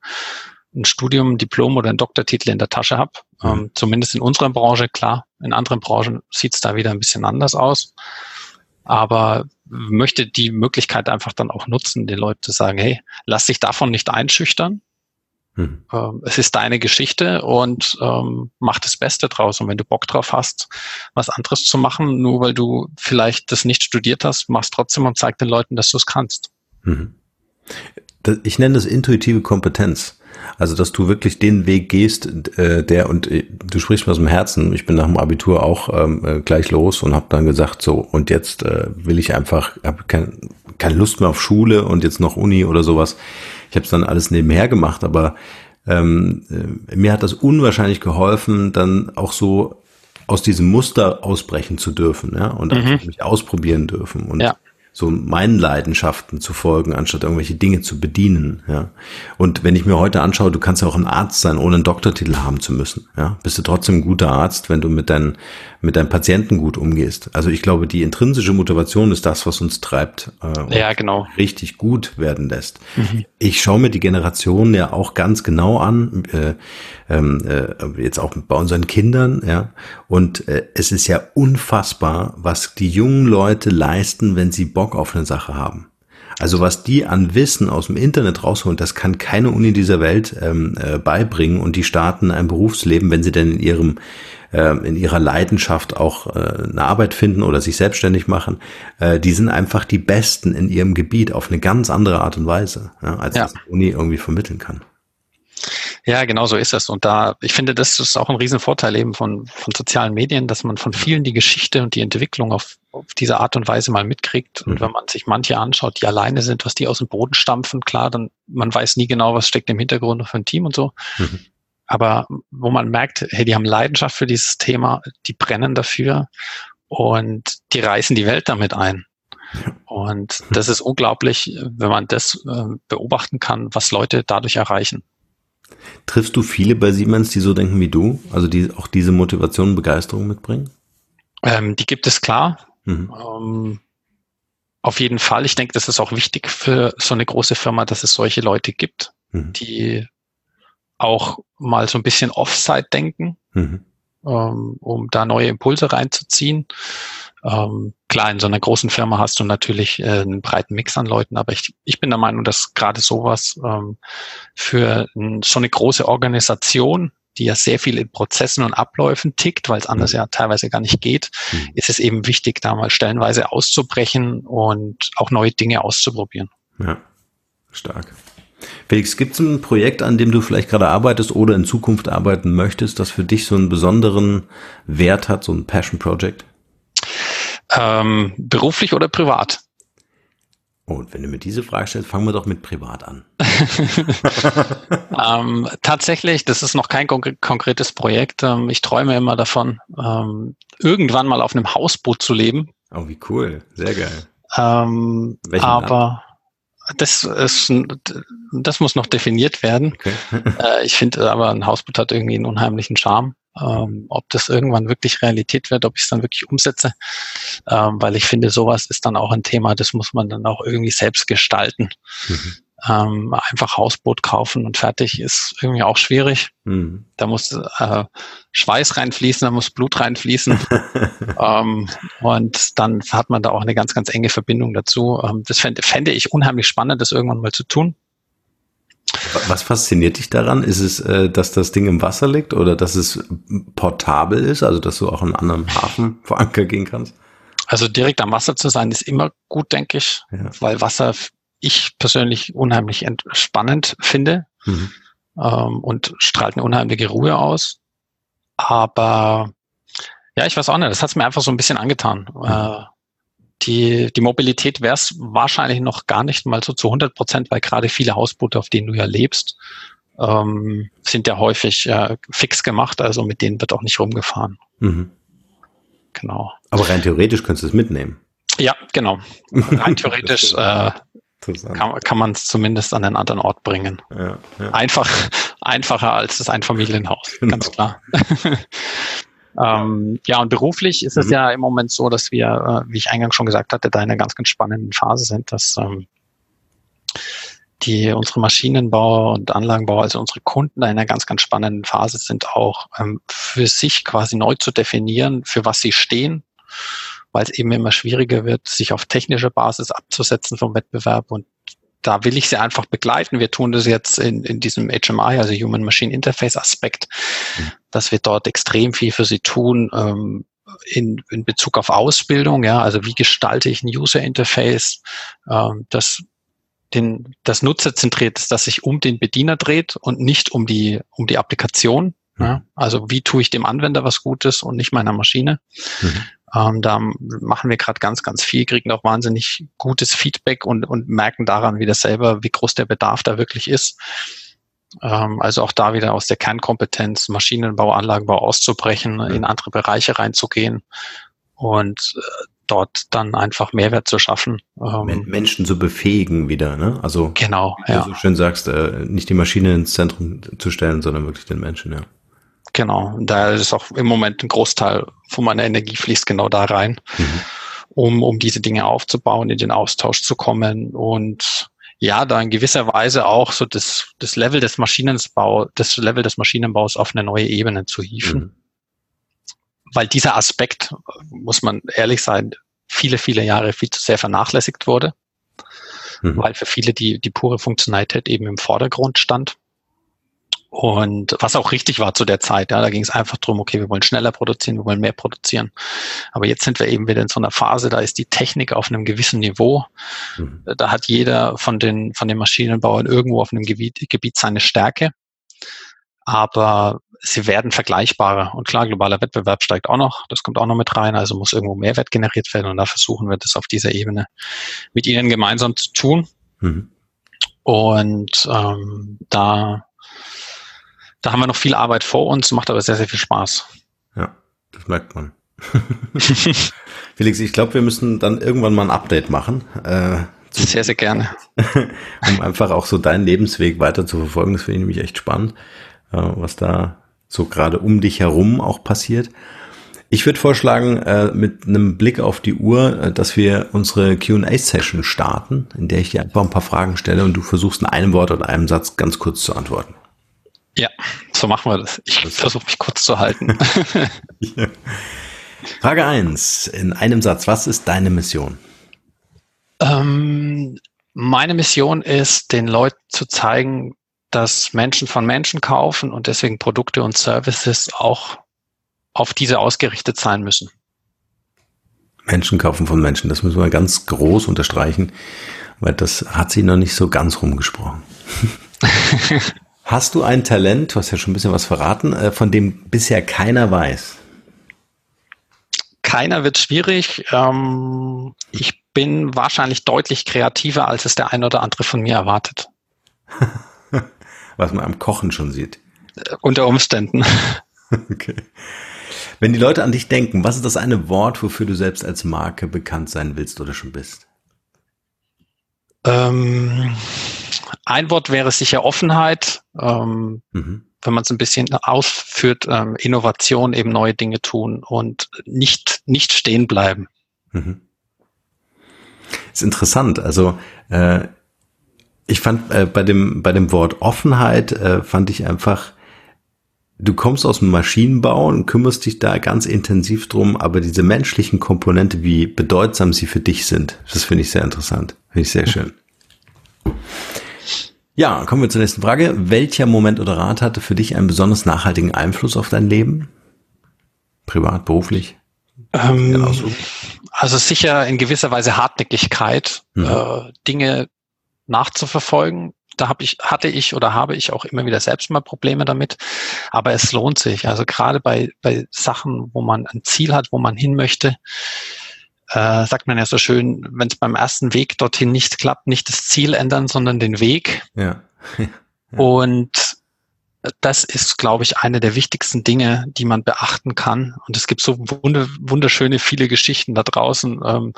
ein Studium, ein Diplom oder einen Doktortitel in der Tasche habe. Mhm. Ähm, zumindest in unserer Branche, klar. In anderen Branchen sieht es da wieder ein bisschen anders aus. Aber möchte die Möglichkeit einfach dann auch nutzen, den Leuten zu sagen, hey, lass dich davon nicht einschüchtern. Mhm. Ähm, es ist deine Geschichte und ähm, mach das Beste draus. Und wenn du Bock drauf hast, was anderes zu machen, nur weil du vielleicht das nicht studiert hast, machst trotzdem und zeig den Leuten, dass du es kannst. Mhm. Ich nenne das intuitive Kompetenz. Also, dass du wirklich den Weg gehst, äh, der, und äh, du sprichst mir aus dem Herzen, ich bin nach dem Abitur auch ähm, äh, gleich los und habe dann gesagt, so, und jetzt äh, will ich einfach, habe kein, keine Lust mehr auf Schule und jetzt noch Uni oder sowas. Ich habe es dann alles nebenher gemacht, aber ähm, äh, mir hat das unwahrscheinlich geholfen, dann auch so aus diesem Muster ausbrechen zu dürfen, ja, und mhm. mich ausprobieren dürfen. Und ja so meinen Leidenschaften zu folgen, anstatt irgendwelche Dinge zu bedienen. Ja. Und wenn ich mir heute anschaue, du kannst ja auch ein Arzt sein, ohne einen Doktortitel haben zu müssen. Ja. Bist du trotzdem ein guter Arzt, wenn du mit deinen, mit deinen Patienten gut umgehst. Also ich glaube, die intrinsische Motivation ist das, was uns treibt. Äh, ja, genau. Richtig gut werden lässt. Mhm. Ich schaue mir die Generation ja auch ganz genau an. Äh, ähm, äh, jetzt auch bei unseren Kindern, ja. Und äh, es ist ja unfassbar, was die jungen Leute leisten, wenn sie Bock auf eine Sache haben. Also was die an Wissen aus dem Internet rausholen, das kann keine Uni dieser Welt ähm, äh, beibringen und die starten ein Berufsleben, wenn sie denn in ihrem äh, in ihrer Leidenschaft auch äh, eine Arbeit finden oder sich selbstständig machen, äh, die sind einfach die Besten in ihrem Gebiet auf eine ganz andere Art und Weise, ja, als ja. das die Uni irgendwie vermitteln kann. Ja, genau so ist es. Und da, ich finde, das ist auch ein Riesenvorteil eben von, von sozialen Medien, dass man von vielen die Geschichte und die Entwicklung auf, auf diese Art und Weise mal mitkriegt. Und mhm. wenn man sich manche anschaut, die alleine sind, was die aus dem Boden stampfen, klar, dann man weiß nie genau, was steckt im Hintergrund für ein Team und so. Mhm. Aber wo man merkt, hey, die haben Leidenschaft für dieses Thema, die brennen dafür und die reißen die Welt damit ein. Und das ist unglaublich, wenn man das äh, beobachten kann, was Leute dadurch erreichen. Triffst du viele bei Siemens, die so denken wie du? Also die auch diese Motivation und Begeisterung mitbringen? Ähm, die gibt es klar. Mhm. Ähm, auf jeden Fall. Ich denke, das ist auch wichtig für so eine große Firma, dass es solche Leute gibt, mhm. die auch mal so ein bisschen Offside denken, mhm. Ähm, um da neue Impulse reinzuziehen. Ähm, klar, in so einer großen Firma hast du natürlich äh, einen breiten Mix an Leuten, aber ich, ich bin der Meinung, dass gerade sowas ähm, für ein, so eine große Organisation, die ja sehr viel in Prozessen und Abläufen tickt, weil es anders mhm. ja teilweise gar nicht geht, mhm. ist es eben wichtig, da mal stellenweise auszubrechen und auch neue Dinge auszuprobieren. Ja, stark. Felix, gibt es ein Projekt, an dem du vielleicht gerade arbeitest oder in Zukunft arbeiten möchtest, das für dich so einen besonderen Wert hat, so ein Passion Project? Ähm, beruflich oder privat? Und wenn du mir diese Frage stellst, fangen wir doch mit privat an. (laughs) ähm, tatsächlich, das ist noch kein konk konkretes Projekt. Ähm, ich träume immer davon, ähm, irgendwann mal auf einem Hausboot zu leben. Oh, wie cool. Sehr geil. Ähm, aber das ist, das muss noch definiert werden. Okay. (laughs) äh, ich finde aber, ein Hausboot hat irgendwie einen unheimlichen Charme. Ähm, ob das irgendwann wirklich Realität wird, ob ich es dann wirklich umsetze, ähm, weil ich finde, sowas ist dann auch ein Thema, das muss man dann auch irgendwie selbst gestalten. Mhm. Ähm, einfach Hausboot kaufen und fertig ist irgendwie auch schwierig. Mhm. Da muss äh, Schweiß reinfließen, da muss Blut reinfließen. (laughs) ähm, und dann hat man da auch eine ganz, ganz enge Verbindung dazu. Ähm, das fände, fände ich unheimlich spannend, das irgendwann mal zu tun. Was fasziniert dich daran? Ist es, äh, dass das Ding im Wasser liegt oder dass es portabel ist, also dass du auch in einem anderen Hafen (laughs) vor Anker gehen kannst? Also direkt am Wasser zu sein ist immer gut, denke ich, ja. weil Wasser ich persönlich unheimlich entspannend finde mhm. ähm, und strahlt eine unheimliche Ruhe aus. Aber ja, ich weiß auch nicht, das hat es mir einfach so ein bisschen angetan. Mhm. Äh, die, die Mobilität wäre es wahrscheinlich noch gar nicht mal so zu 100 Prozent, weil gerade viele Hausboote, auf denen du ja lebst, ähm, sind ja häufig äh, fix gemacht, also mit denen wird auch nicht rumgefahren. Mhm. Genau. Aber rein theoretisch könntest du es mitnehmen. Ja, genau. (laughs) Rein theoretisch äh, kann, kann man es zumindest an einen anderen Ort bringen. Ja, ja. Einfach, (laughs) einfacher als das Einfamilienhaus, (laughs) genau. ganz klar. (laughs) Ähm, ja, und beruflich ist es mhm. ja im Moment so, dass wir, äh, wie ich eingangs schon gesagt hatte, da in einer ganz, ganz spannenden Phase sind, dass ähm, die unsere Maschinenbauer und Anlagenbauer, also unsere Kunden, in einer ganz, ganz spannenden Phase sind, auch ähm, für sich quasi neu zu definieren, für was sie stehen, weil es eben immer schwieriger wird, sich auf technischer Basis abzusetzen vom Wettbewerb und da will ich sie einfach begleiten. Wir tun das jetzt in, in diesem HMI, also Human Machine Interface Aspekt, mhm. dass wir dort extrem viel für sie tun. Ähm, in, in Bezug auf Ausbildung, ja, also wie gestalte ich ein User Interface, ähm, das den, das Nutzerzentriert ist, das sich um den Bediener dreht und nicht um die, um die Applikation. Mhm. Ja? Also wie tue ich dem Anwender was Gutes und nicht meiner Maschine. Mhm. Ähm, da machen wir gerade ganz, ganz viel, kriegen auch wahnsinnig gutes Feedback und, und merken daran wieder selber, wie groß der Bedarf da wirklich ist. Ähm, also auch da wieder aus der Kernkompetenz Maschinenbau, Anlagenbau auszubrechen, mhm. in andere Bereiche reinzugehen und äh, dort dann einfach Mehrwert zu schaffen. Ähm, Menschen zu befähigen wieder, ne? Also genau, wie ja. du so schön sagst, äh, nicht die Maschine ins Zentrum zu stellen, sondern wirklich den Menschen, ja. Genau, da ist auch im Moment ein Großteil von meiner Energie fließt genau da rein, mhm. um, um diese Dinge aufzubauen, in den Austausch zu kommen und ja, da in gewisser Weise auch so das, das Level des Maschinenbau, das Level des Maschinenbaus auf eine neue Ebene zu hieven. Mhm. Weil dieser Aspekt, muss man ehrlich sein, viele, viele Jahre viel zu sehr vernachlässigt wurde. Mhm. Weil für viele die, die pure Funktionalität eben im Vordergrund stand. Und was auch richtig war zu der Zeit, ja, da ging es einfach drum, okay, wir wollen schneller produzieren, wir wollen mehr produzieren. Aber jetzt sind wir eben wieder in so einer Phase, da ist die Technik auf einem gewissen Niveau. Mhm. Da hat jeder von den, von den Maschinenbauern irgendwo auf einem Gebiet, Gebiet seine Stärke. Aber sie werden vergleichbarer. Und klar, globaler Wettbewerb steigt auch noch. Das kommt auch noch mit rein. Also muss irgendwo Mehrwert generiert werden. Und da versuchen wir das auf dieser Ebene mit ihnen gemeinsam zu tun. Mhm. Und ähm, da da haben wir noch viel Arbeit vor uns, macht aber sehr, sehr viel Spaß. Ja, das merkt man. (laughs) Felix, ich glaube, wir müssen dann irgendwann mal ein Update machen. Äh, sehr, sehr gerne. (laughs) um einfach auch so deinen Lebensweg weiter zu verfolgen. Das finde ich nämlich echt spannend, äh, was da so gerade um dich herum auch passiert. Ich würde vorschlagen, äh, mit einem Blick auf die Uhr, äh, dass wir unsere QA-Session starten, in der ich dir einfach ein paar Fragen stelle und du versuchst in einem Wort oder einem Satz ganz kurz zu antworten. Ja, so machen wir das. Ich versuche mich kurz zu halten. ja. (laughs) (laughs) Frage eins in einem Satz. Was ist deine Mission? Ähm, meine Mission ist, den Leuten zu zeigen, dass Menschen von Menschen kaufen und deswegen Produkte und Services auch auf diese ausgerichtet sein müssen. Menschen kaufen von Menschen, das müssen wir ganz groß unterstreichen, weil das hat sie noch nicht so ganz rumgesprochen. (laughs) Hast du ein Talent, du hast ja schon ein bisschen was verraten, äh, von dem bisher keiner weiß? Keiner wird schwierig. Ähm, ich bin wahrscheinlich deutlich kreativer, als es der ein oder andere von mir erwartet. (laughs) was man am Kochen schon sieht. Äh, unter Umständen. (laughs) okay. Wenn die Leute an dich denken, was ist das eine Wort, wofür du selbst als Marke bekannt sein willst oder schon bist? Ähm, ein Wort wäre sicher Offenheit. Ähm, mhm. Wenn man es ein bisschen ausführt, ähm, Innovation, eben neue Dinge tun und nicht, nicht stehen bleiben. Mhm. Ist interessant. Also äh, ich fand äh, bei dem bei dem Wort Offenheit äh, fand ich einfach du kommst aus dem Maschinenbau und kümmerst dich da ganz intensiv drum, aber diese menschlichen Komponente, wie bedeutsam sie für dich sind, das finde ich sehr interessant. Finde ich sehr (laughs) schön. Ja, kommen wir zur nächsten Frage. Welcher Moment oder Rat hatte für dich einen besonders nachhaltigen Einfluss auf dein Leben? Privat, beruflich? Ähm, also sicher in gewisser Weise Hartnäckigkeit, mhm. äh, Dinge nachzuverfolgen. Da hab ich, hatte ich oder habe ich auch immer wieder selbst mal Probleme damit. Aber es lohnt sich. Also gerade bei, bei Sachen, wo man ein Ziel hat, wo man hin möchte, äh, sagt man ja so schön, wenn es beim ersten Weg dorthin nicht klappt, nicht das Ziel ändern, sondern den Weg. Ja. (laughs) ja. Und das ist, glaube ich, eine der wichtigsten Dinge, die man beachten kann. Und es gibt so wunderschöne viele Geschichten da draußen, ähm,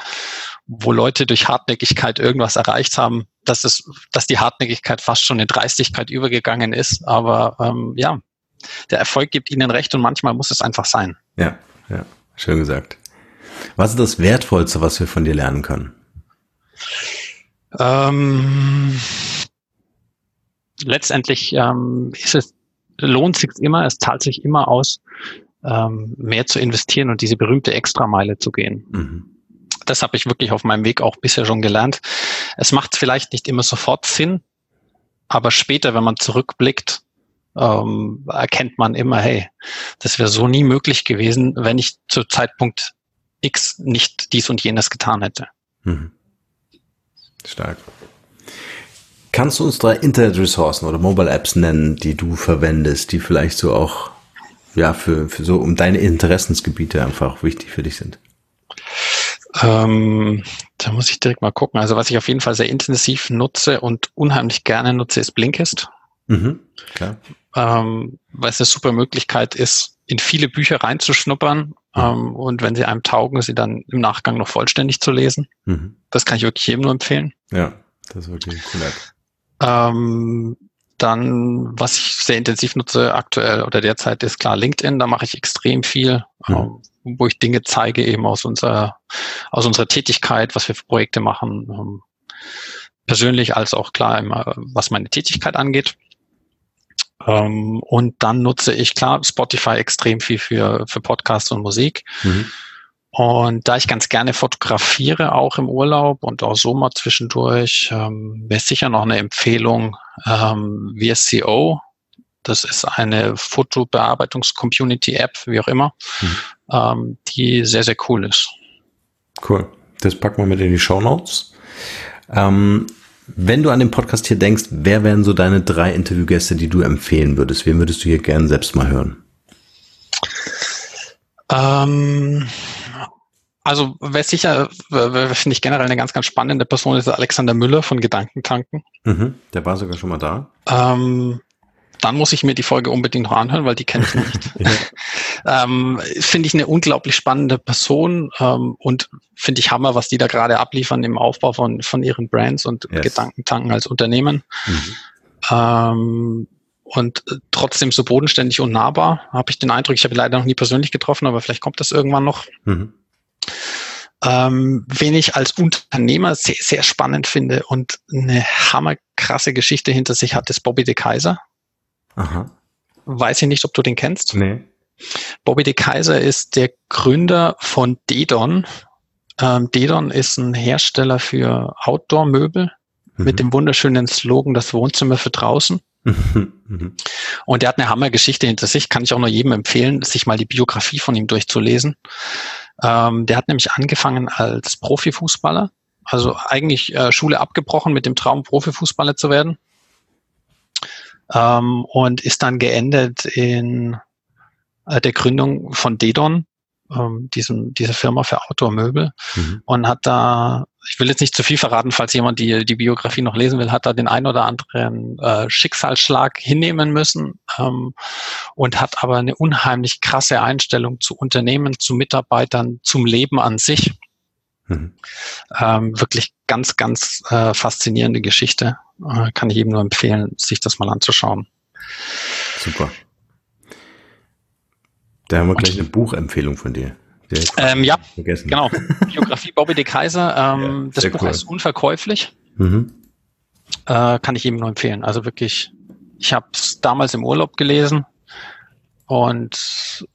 wo Leute durch Hartnäckigkeit irgendwas erreicht haben, dass es, dass die Hartnäckigkeit fast schon in Dreistigkeit übergegangen ist. Aber ähm, ja, der Erfolg gibt ihnen recht und manchmal muss es einfach sein. Ja, ja, schön gesagt. Was ist das Wertvollste, was wir von dir lernen können? Ähm, letztendlich ähm, ist es, lohnt sich immer, es zahlt sich immer aus, ähm, mehr zu investieren und diese berühmte Extrameile zu gehen. Mhm. Das habe ich wirklich auf meinem Weg auch bisher schon gelernt. Es macht vielleicht nicht immer sofort Sinn, aber später, wenn man zurückblickt, ähm, erkennt man immer, hey, das wäre so nie möglich gewesen, wenn ich zu Zeitpunkt X nicht dies und jenes getan hätte. Mhm. Stark. Kannst du uns drei Internetressourcen oder Mobile Apps nennen, die du verwendest, die vielleicht so auch, ja, für, für so um deine Interessensgebiete einfach wichtig für dich sind? Ähm, da muss ich direkt mal gucken. Also was ich auf jeden Fall sehr intensiv nutze und unheimlich gerne nutze, ist Blinkist. Mhm, klar. Ähm, weil es eine super Möglichkeit ist, in viele Bücher reinzuschnuppern ähm, und wenn sie einem taugen, sie dann im Nachgang noch vollständig zu lesen. Mhm. Das kann ich wirklich jedem nur empfehlen. Ja, das ist wirklich cool. Ähm, dann, was ich sehr intensiv nutze aktuell oder derzeit, ist klar LinkedIn. Da mache ich extrem viel, mhm. ähm, wo ich Dinge zeige eben aus unserer, aus unserer Tätigkeit, was wir für Projekte machen, ähm, persönlich als auch klar immer, was meine Tätigkeit angeht. Ähm, und dann nutze ich klar Spotify extrem viel für, für Podcasts und Musik. Mhm. Und da ich ganz gerne fotografiere, auch im Urlaub und auch so mal zwischendurch, ähm, wäre sicher noch eine Empfehlung ähm, VSCO. Das ist eine Fotobearbeitungs-Community-App, wie auch immer, mhm. ähm, die sehr, sehr cool ist. Cool. Das packen wir mit in die Show Notes. Ähm, wenn du an den Podcast hier denkst, wer wären so deine drei Interviewgäste, die du empfehlen würdest? Wen würdest du hier gerne selbst mal hören? Ähm, also wer sicher, finde ich generell eine ganz, ganz spannende Person ist Alexander Müller von Gedankentanken. Mhm, der war sogar schon mal da. Ähm, dann muss ich mir die Folge unbedingt noch anhören, weil die kenne ich nicht. (laughs) (laughs) ähm, finde ich eine unglaublich spannende Person ähm, und finde ich Hammer, was die da gerade abliefern im Aufbau von, von ihren Brands und yes. Gedankentanken als Unternehmen. Mhm. Ähm, und trotzdem so bodenständig und nahbar, habe ich den Eindruck. Ich habe ihn leider noch nie persönlich getroffen, aber vielleicht kommt das irgendwann noch. Mhm. Ähm, wen ich als Unternehmer sehr, sehr spannend finde und eine hammerkrasse Geschichte hinter sich hat, ist Bobby de Kaiser. Aha. Weiß ich nicht, ob du den kennst. Nee. Bobby de Kaiser ist der Gründer von Dedon. Ähm, Dedon ist ein Hersteller für Outdoor-Möbel mhm. mit dem wunderschönen Slogan Das Wohnzimmer für draußen. Mhm. Und der hat eine Hammergeschichte hinter sich, kann ich auch nur jedem empfehlen, sich mal die Biografie von ihm durchzulesen. Ähm, der hat nämlich angefangen als Profifußballer, also eigentlich äh, Schule abgebrochen mit dem Traum, Profifußballer zu werden ähm, und ist dann geendet in äh, der Gründung von Dedon, ähm, diesem, dieser Firma für Outdoor-Möbel mhm. und hat da, ich will jetzt nicht zu viel verraten, falls jemand die, die Biografie noch lesen will, hat da den ein oder anderen äh, Schicksalsschlag hinnehmen müssen ähm, und hat aber eine unheimlich krasse Einstellung zu Unternehmen, zu Mitarbeitern, zum Leben an sich. Mhm. Ähm, wirklich ganz, ganz äh, faszinierende Geschichte. Äh, kann ich eben nur empfehlen, sich das mal anzuschauen. Super. Da haben wir gleich eine Buchempfehlung von dir. Ähm, ja, vergessen. genau. Biografie Bobby de Kaiser. Ähm, ja, das Buch cool. heißt unverkäuflich. Mhm. Äh, kann ich ihm nur empfehlen. Also wirklich, ich habe es damals im Urlaub gelesen und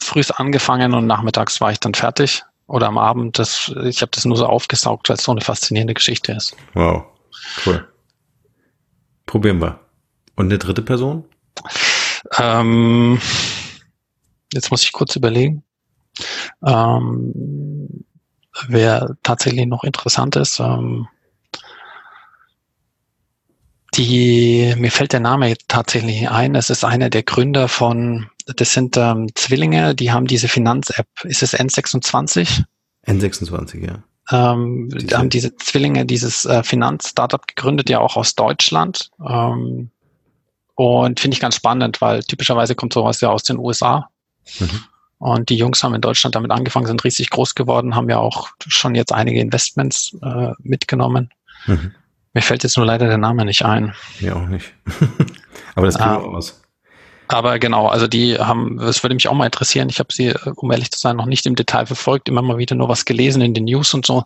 frühst angefangen und nachmittags war ich dann fertig. Oder am Abend. Das, ich habe das nur so aufgesaugt, weil es so eine faszinierende Geschichte ist. Wow, cool. Probieren wir. Und eine dritte Person? Ähm, Jetzt muss ich kurz überlegen. Ähm, wer tatsächlich noch interessant ist, ähm, die, mir fällt der Name tatsächlich ein. Es ist einer der Gründer von, das sind ähm, Zwillinge, die haben diese Finanz-App. Ist es N26? N26, ja. Ähm, diese. haben diese Zwillinge dieses äh, Finanz-Startup gegründet, ja auch aus Deutschland. Ähm, und finde ich ganz spannend, weil typischerweise kommt sowas ja aus den USA. Mhm. Und die Jungs haben in Deutschland damit angefangen, sind riesig groß geworden, haben ja auch schon jetzt einige Investments äh, mitgenommen. Mhm. Mir fällt jetzt nur leider der Name nicht ein. Mir auch nicht. (laughs) aber das wir ähm, aus. Aber genau, also die haben, das würde mich auch mal interessieren. Ich habe sie, äh, um ehrlich zu sein, noch nicht im Detail verfolgt, immer mal wieder nur was gelesen in den News und so.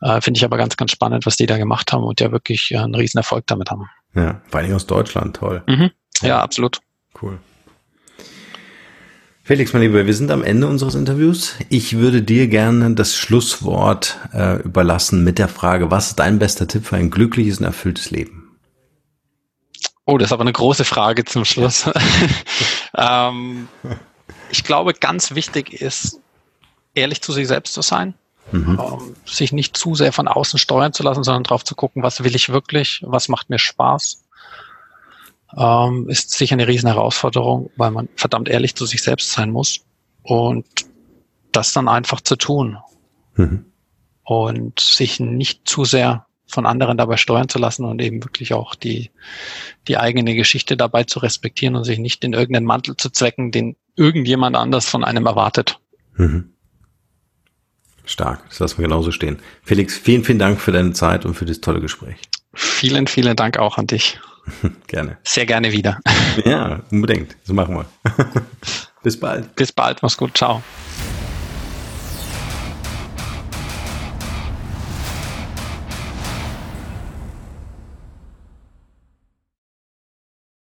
Äh, Finde ich aber ganz, ganz spannend, was die da gemacht haben und ja wirklich äh, einen riesen Erfolg damit haben. Ja, vor allem aus Deutschland, toll. Mhm. Ja, ja, absolut. Cool. Felix, mein Lieber, wir sind am Ende unseres Interviews. Ich würde dir gerne das Schlusswort äh, überlassen mit der Frage, was ist dein bester Tipp für ein glückliches und erfülltes Leben? Oh, das ist aber eine große Frage zum Schluss. (laughs) ähm, ich glaube, ganz wichtig ist, ehrlich zu sich selbst zu sein. Mhm. Ähm, sich nicht zu sehr von außen steuern zu lassen, sondern drauf zu gucken, was will ich wirklich, was macht mir Spaß, ähm, ist sicher eine riesen Herausforderung, weil man verdammt ehrlich zu sich selbst sein muss und das dann einfach zu tun mhm. und sich nicht zu sehr von anderen dabei steuern zu lassen und eben wirklich auch die, die eigene Geschichte dabei zu respektieren und sich nicht in irgendeinen Mantel zu zwecken, den irgendjemand anders von einem erwartet. Mhm. Stark, das lassen wir genauso stehen. Felix, vielen, vielen Dank für deine Zeit und für das tolle Gespräch. Vielen, vielen Dank auch an dich. (laughs) gerne. Sehr gerne wieder. Ja, unbedingt. Das machen wir. (laughs) Bis bald. Bis bald. Mach's gut. Ciao.